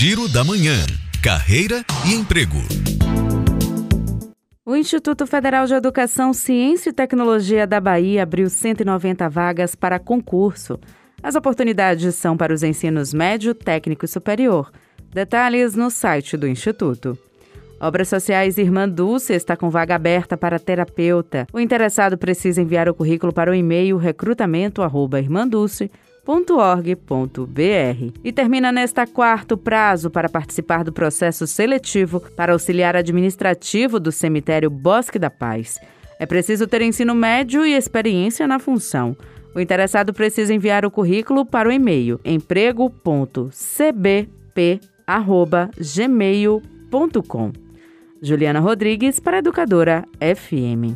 Giro da Manhã. Carreira e emprego. O Instituto Federal de Educação, Ciência e Tecnologia da Bahia abriu 190 vagas para concurso. As oportunidades são para os ensinos médio, técnico e superior. Detalhes no site do Instituto. Obras Sociais Irmã Dulce está com vaga aberta para terapeuta. O interessado precisa enviar o currículo para o e-mail recrutamento@irmandulce.org.br. E termina nesta quarto prazo para participar do processo seletivo para auxiliar administrativo do cemitério Bosque da Paz. É preciso ter ensino médio e experiência na função. O interessado precisa enviar o currículo para o e-mail emprego.cbp@gmail.com. Juliana Rodrigues para Educadora FM.